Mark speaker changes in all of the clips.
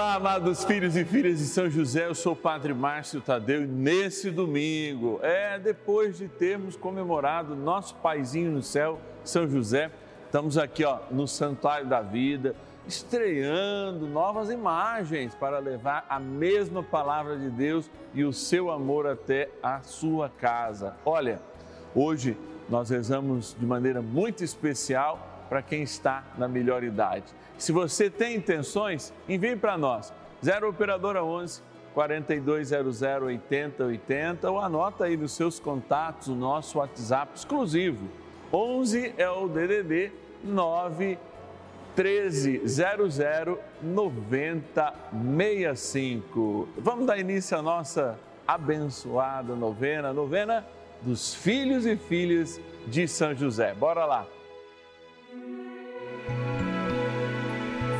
Speaker 1: Olá, amados filhos e filhas de São José, eu sou o Padre Márcio Tadeu e nesse domingo, é depois de termos comemorado nosso paizinho no céu, São José, estamos aqui ó, no Santuário da Vida, estreando novas imagens para levar a mesma palavra de Deus e o seu amor até a sua casa. Olha, hoje nós rezamos de maneira muito especial para quem está na melhor idade. Se você tem intenções, envie para nós. 0 Operadora 11 4200 8080 ou anota aí nos seus contatos o nosso WhatsApp exclusivo. 11 é o DDD 9 1300 9065. Vamos dar início à nossa abençoada novena, novena dos filhos e filhas de São José. Bora lá.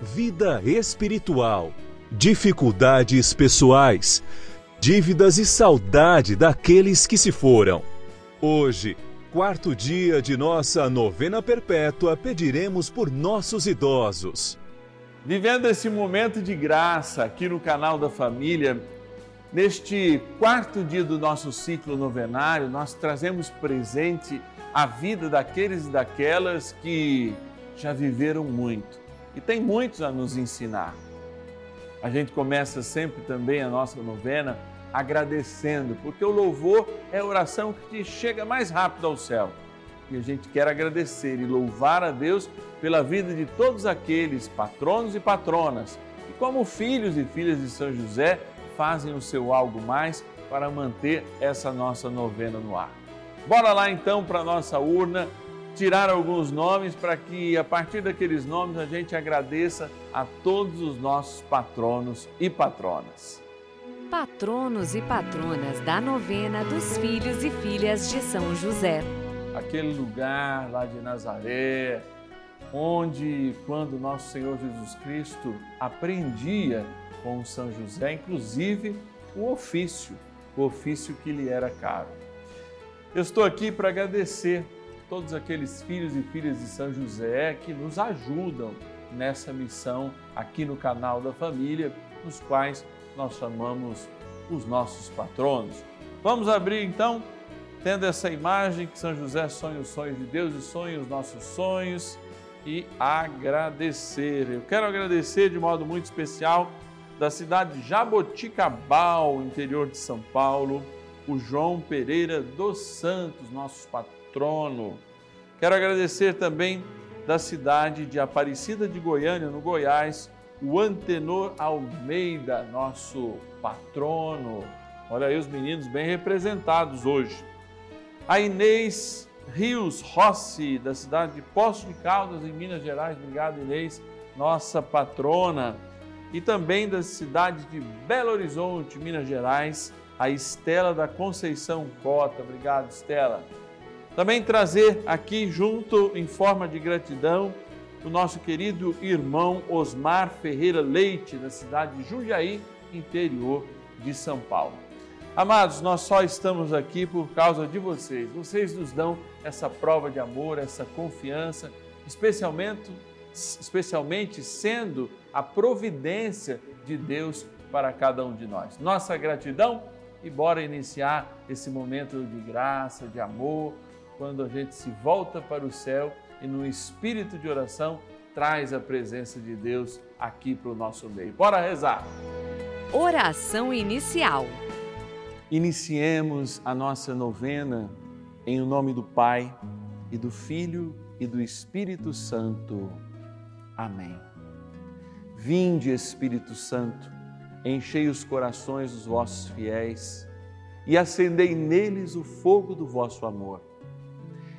Speaker 2: vida espiritual, dificuldades pessoais, dívidas e saudade daqueles que se foram. Hoje, quarto dia de nossa novena perpétua, pediremos por nossos idosos.
Speaker 1: Vivendo esse momento de graça aqui no canal da família, neste quarto dia do nosso ciclo novenário, nós trazemos presente a vida daqueles e daquelas que já viveram muito e tem muitos a nos ensinar. A gente começa sempre também a nossa novena agradecendo, porque o louvor é a oração que chega mais rápido ao céu. E a gente quer agradecer e louvar a Deus pela vida de todos aqueles patronos e patronas que, como filhos e filhas de São José, fazem o seu algo mais para manter essa nossa novena no ar. Bora lá então para a nossa urna tirar alguns nomes para que a partir daqueles nomes a gente agradeça a todos os nossos patronos e patronas.
Speaker 3: Patronos e patronas da novena dos filhos e filhas de São José.
Speaker 1: Aquele lugar lá de Nazaré, onde quando nosso Senhor Jesus Cristo aprendia com São José, inclusive o ofício, o ofício que lhe era caro. Eu estou aqui para agradecer todos aqueles filhos e filhas de São José que nos ajudam nessa missão aqui no canal da família, nos quais nós chamamos os nossos patronos. Vamos abrir então, tendo essa imagem que São José sonha os sonhos de Deus e sonha os nossos sonhos e agradecer. Eu quero agradecer de modo muito especial da cidade de Jaboticabal, interior de São Paulo, o João Pereira dos Santos, nossos patronos trono. Quero agradecer também da cidade de Aparecida de Goiânia, no Goiás, o Antenor Almeida, nosso patrono. Olha aí os meninos bem representados hoje. A Inês Rios Rossi, da cidade de Poço de Caldas, em Minas Gerais. Obrigado, Inês, nossa patrona. E também da cidade de Belo Horizonte, Minas Gerais, a Estela da Conceição Cota. Obrigado, Estela. Também trazer aqui junto, em forma de gratidão, o nosso querido irmão Osmar Ferreira Leite, da cidade de Jundiaí, interior de São Paulo. Amados, nós só estamos aqui por causa de vocês. Vocês nos dão essa prova de amor, essa confiança especialmente, especialmente sendo a providência de Deus para cada um de nós. Nossa gratidão e bora iniciar esse momento de graça, de amor, quando a gente se volta para o céu e no espírito de oração traz a presença de Deus aqui para o nosso meio. Bora rezar!
Speaker 3: Oração inicial.
Speaker 1: Iniciemos a nossa novena em o nome do Pai e do Filho e do Espírito Santo. Amém. Vinde, Espírito Santo, enchei os corações dos vossos fiéis e acendei neles o fogo do vosso amor.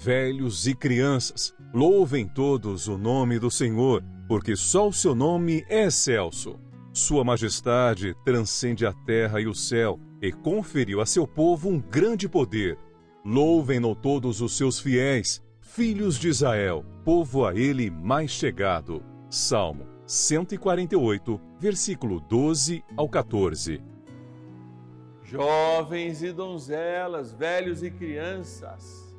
Speaker 2: velhos e crianças, louvem todos o nome do Senhor, porque só o seu nome é excelso. Sua majestade transcende a terra e o céu e conferiu a seu povo um grande poder. Louvem-no todos os seus fiéis, filhos de Israel, povo a ele mais chegado. Salmo 148, versículo 12 ao 14.
Speaker 1: Jovens e donzelas, velhos e crianças,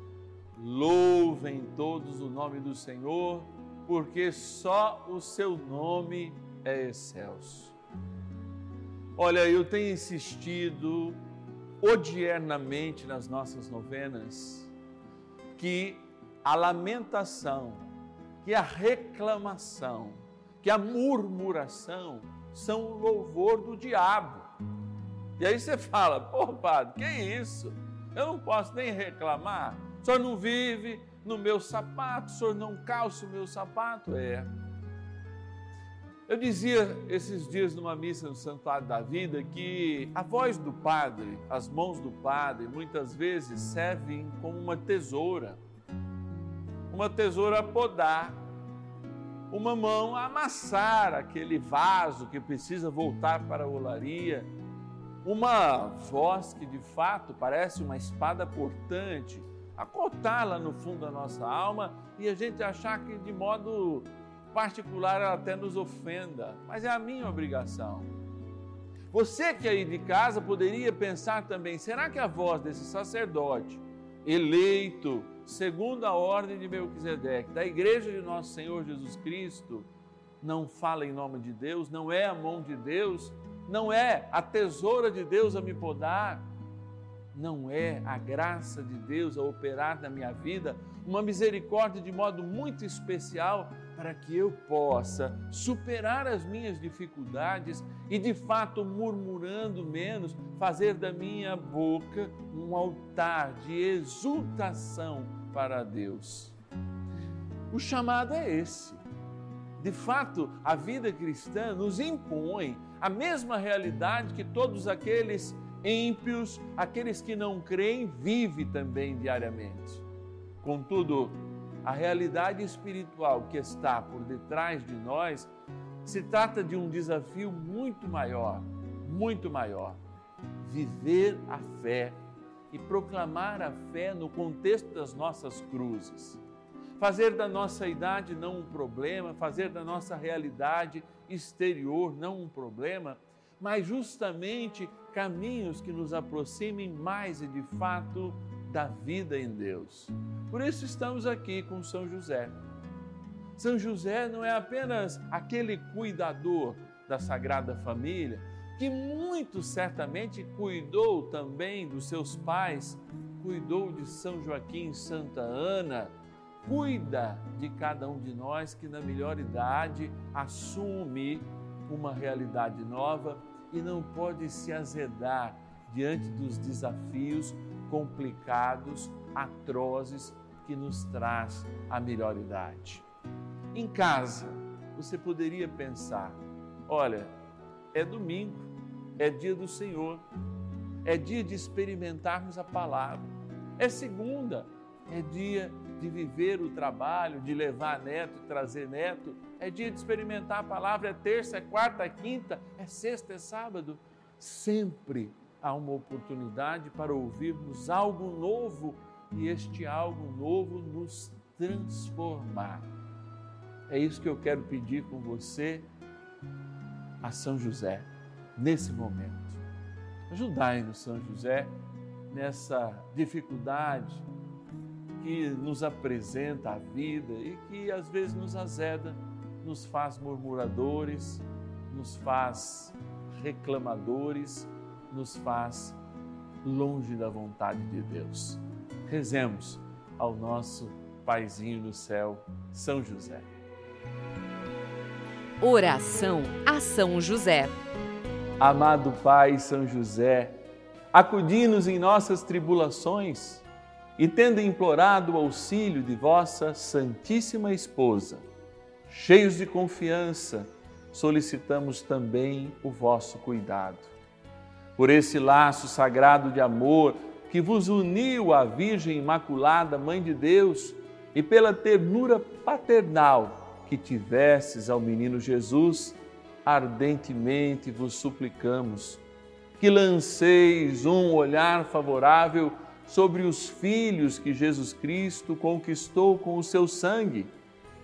Speaker 1: louvem todos o nome do Senhor, porque só o seu nome é excelso. Olha, eu tenho insistido odiernamente nas nossas novenas que a lamentação, que a reclamação, que a murmuração são o louvor do diabo. E aí você fala, pô, padre, que isso? Eu não posso nem reclamar. O senhor não vive no meu sapato, o senhor não calça o meu sapato? É. Eu dizia esses dias numa missa no Santuário da Vida que a voz do padre, as mãos do padre, muitas vezes servem como uma tesoura. Uma tesoura a podar, uma mão a amassar aquele vaso que precisa voltar para a olaria, uma voz que de fato parece uma espada cortante, a cortar lá no fundo da nossa alma e a gente achar que de modo particular ela até nos ofenda, mas é a minha obrigação. Você que aí de casa poderia pensar também: será que a voz desse sacerdote, eleito segundo a ordem de Melquisedeque, da igreja de nosso Senhor Jesus Cristo, não fala em nome de Deus, não é a mão de Deus, não é a tesoura de Deus a me podar, não é a graça de Deus a operar na minha vida, uma misericórdia de modo muito especial para que eu possa superar as minhas dificuldades e, de fato, murmurando menos, fazer da minha boca um altar de exultação para Deus. O chamado é esse. De fato, a vida cristã nos impõe a mesma realidade que todos aqueles ímpios, aqueles que não creem, vivem também diariamente. Contudo, a realidade espiritual que está por detrás de nós se trata de um desafio muito maior, muito maior. Viver a fé e proclamar a fé no contexto das nossas cruzes. Fazer da nossa idade não um problema, fazer da nossa realidade exterior não um problema, mas justamente caminhos que nos aproximem mais e de fato da vida em Deus. Por isso estamos aqui com São José. São José não é apenas aquele cuidador da Sagrada Família, que muito certamente cuidou também dos seus pais, cuidou de São Joaquim e Santa Ana, cuida de cada um de nós que na melhor idade assume uma realidade nova e não pode se azedar diante dos desafios complicados, atrozes que nos traz a melhor idade. Em casa, você poderia pensar: olha, é domingo, é dia do Senhor, é dia de experimentarmos a palavra, é segunda, é dia de viver o trabalho, de levar neto, trazer neto, é dia de experimentar a palavra, é terça, é quarta, é quinta, é sexta, é sábado. Sempre há uma oportunidade para ouvirmos algo novo e este algo novo nos transformar. É isso que eu quero pedir com você a São José, nesse momento. Ajudai-nos, São José, nessa dificuldade que nos apresenta a vida e que às vezes nos azeda, nos faz murmuradores, nos faz reclamadores, nos faz longe da vontade de Deus. Rezemos ao nosso Paizinho no céu, São José.
Speaker 3: Oração a São José.
Speaker 1: Amado Pai São José, acudi-nos em nossas tribulações e, tendo implorado o auxílio de vossa Santíssima Esposa, cheios de confiança, solicitamos também o vosso cuidado. Por esse laço sagrado de amor que vos uniu à Virgem Imaculada, Mãe de Deus, e pela ternura paternal que tivesses ao menino Jesus, ardentemente vos suplicamos que lanceis um olhar favorável sobre os filhos que Jesus Cristo conquistou com o seu sangue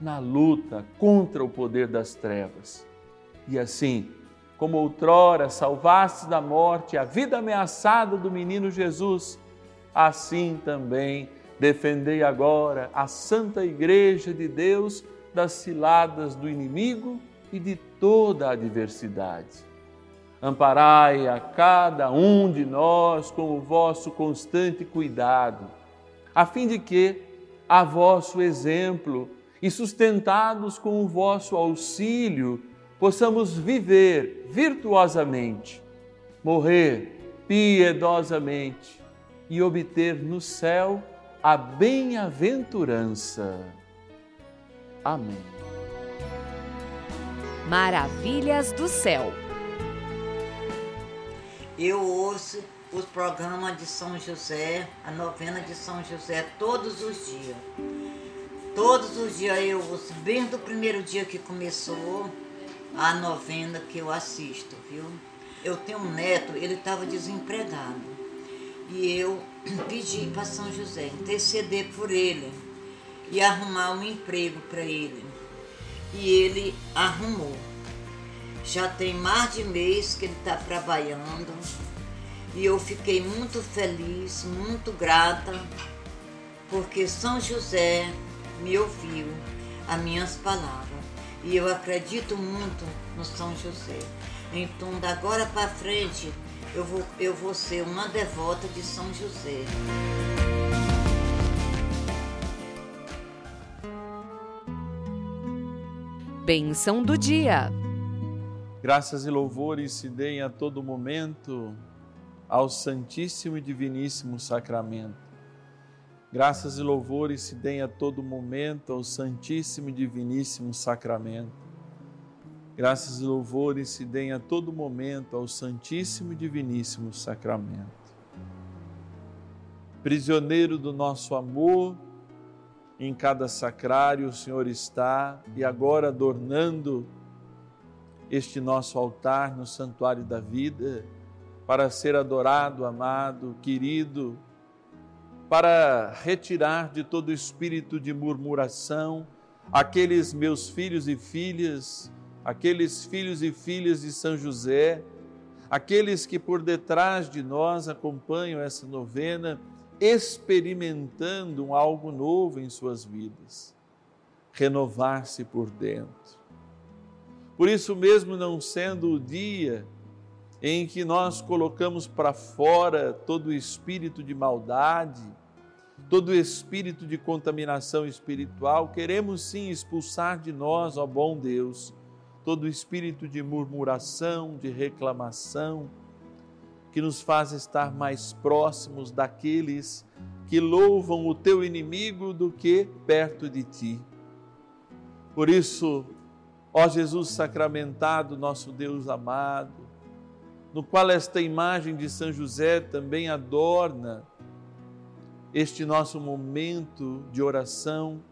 Speaker 1: na luta contra o poder das trevas. E assim, como outrora salvaste da morte a vida ameaçada do menino Jesus, assim também Defendei agora a Santa Igreja de Deus das ciladas do inimigo e de toda a adversidade. Amparai a cada um de nós com o vosso constante cuidado, a fim de que, a vosso exemplo e sustentados com o vosso auxílio, possamos viver virtuosamente, morrer piedosamente e obter no céu a bem-aventurança. Amém.
Speaker 3: Maravilhas do céu.
Speaker 4: Eu ouço os programas de São José, a novena de São José, todos os dias. Todos os dias eu bem do primeiro dia que começou a novena que eu assisto, viu? Eu tenho um neto, ele estava desempregado. E eu pedi para São José interceder por ele e arrumar um emprego para ele. E ele arrumou. Já tem mais de mês que ele está trabalhando e eu fiquei muito feliz, muito grata, porque São José me ouviu as minhas palavras. E eu acredito muito no São José. Então, da agora para frente, eu vou, eu vou ser uma devota de São José.
Speaker 3: Bênção do dia.
Speaker 1: Graças e louvores se deem a todo momento ao Santíssimo e Diviníssimo Sacramento. Graças e louvores se deem a todo momento ao Santíssimo e Diviníssimo Sacramento. Graças e louvores se deem a todo momento ao Santíssimo e Diviníssimo Sacramento. Prisioneiro do nosso amor, em cada sacrário o Senhor está e agora adornando este nosso altar no santuário da vida para ser adorado, amado, querido, para retirar de todo espírito de murmuração aqueles meus filhos e filhas, aqueles filhos e filhas de São José, aqueles que por detrás de nós acompanham essa novena experimentando algo novo em suas vidas, renovar-se por dentro. Por isso mesmo, não sendo o dia em que nós colocamos para fora todo o espírito de maldade, todo o espírito de contaminação espiritual, queremos sim expulsar de nós, ó bom Deus, todo o espírito de murmuração, de reclamação, que nos faz estar mais próximos daqueles que louvam o teu inimigo do que perto de ti. Por isso, ó Jesus sacramentado, nosso Deus amado, no qual esta imagem de São José também adorna este nosso momento de oração,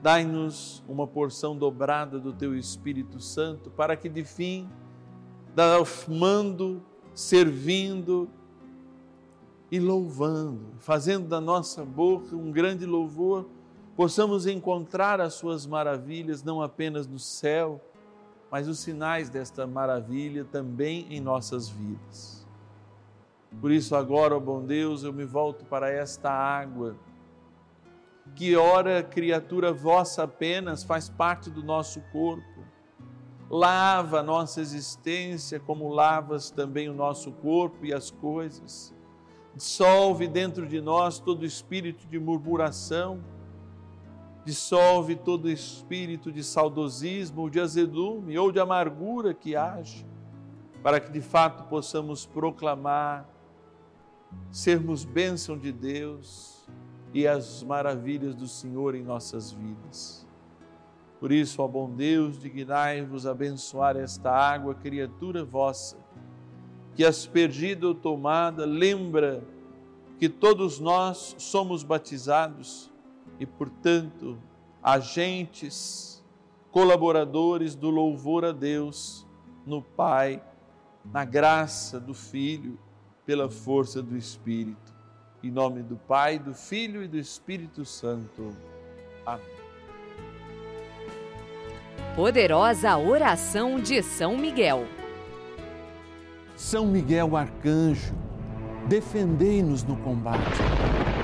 Speaker 1: dai-nos uma porção dobrada do teu Espírito Santo para que de fim, mando servindo e louvando, fazendo da nossa boca um grande louvor, possamos encontrar as suas maravilhas não apenas no céu, mas os sinais desta maravilha também em nossas vidas. Por isso, agora, ó bom Deus, eu me volto para esta água, que, ora, criatura vossa apenas, faz parte do nosso corpo lava a nossa existência, como lavas também o nosso corpo e as coisas. Dissolve dentro de nós todo espírito de murmuração, dissolve todo espírito de saudosismo, ou de azedume ou de amargura que age, para que de fato possamos proclamar, sermos bênção de Deus e as maravilhas do Senhor em nossas vidas. Por isso, ó bom Deus, dignai-vos abençoar esta água, criatura vossa, que aspergida ou tomada, lembra que todos nós somos batizados e, portanto, agentes, colaboradores do louvor a Deus no Pai, na graça do Filho, pela força do Espírito. Em nome do Pai, do Filho e do Espírito Santo. Amém.
Speaker 3: Poderosa oração de São Miguel.
Speaker 1: São Miguel Arcanjo, defendei-nos no combate.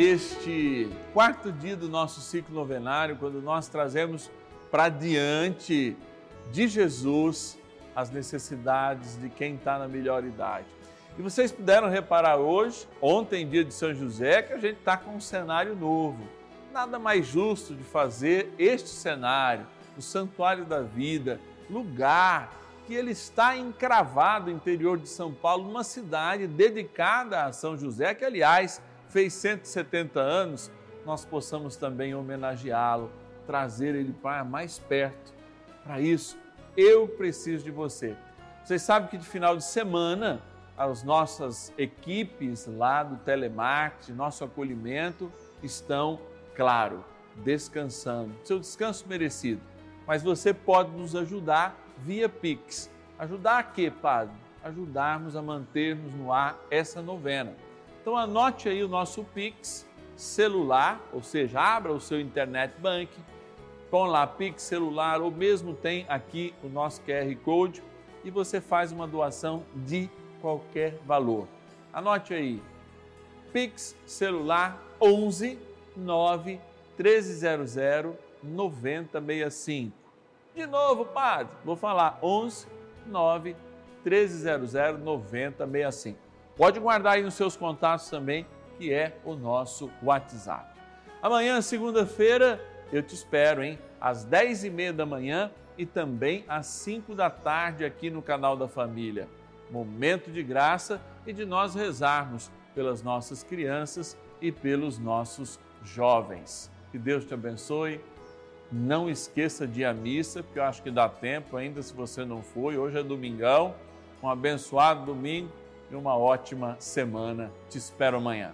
Speaker 1: Este quarto dia do nosso ciclo novenário, quando nós trazemos para diante de Jesus as necessidades de quem está na melhor idade. E vocês puderam reparar hoje, ontem, dia de São José, que a gente está com um cenário novo. Nada mais justo de fazer este cenário, o Santuário da Vida, lugar que ele está encravado no interior de São Paulo, numa cidade dedicada a São José, que aliás fez 170 anos, nós possamos também homenageá-lo, trazer ele para mais perto. Para isso, eu preciso de você. Vocês sabem que de final de semana as nossas equipes lá do telemarketing, nosso acolhimento, estão, claro, descansando. Seu descanso merecido. mas você pode nos ajudar via Pix. Ajudar a quê, Padre? Ajudarmos a mantermos no ar essa novena. Então anote aí o nosso Pix celular, ou seja, abra o seu internet banking, com lá Pix celular ou mesmo tem aqui o nosso QR Code e você faz uma doação de qualquer valor. Anote aí, Pix celular 11 9 1300 9065. De novo, padre, vou falar 11 9 1300 9065. Pode guardar aí nos seus contatos também, que é o nosso WhatsApp. Amanhã, segunda-feira, eu te espero, hein? Às 10 e meia da manhã e também às 5 da tarde aqui no canal da Família. Momento de graça e de nós rezarmos pelas nossas crianças e pelos nossos jovens. Que Deus te abençoe. Não esqueça de ir à missa, porque eu acho que dá tempo ainda se você não foi. Hoje é domingão. Um abençoado domingo e uma ótima semana. Te espero amanhã.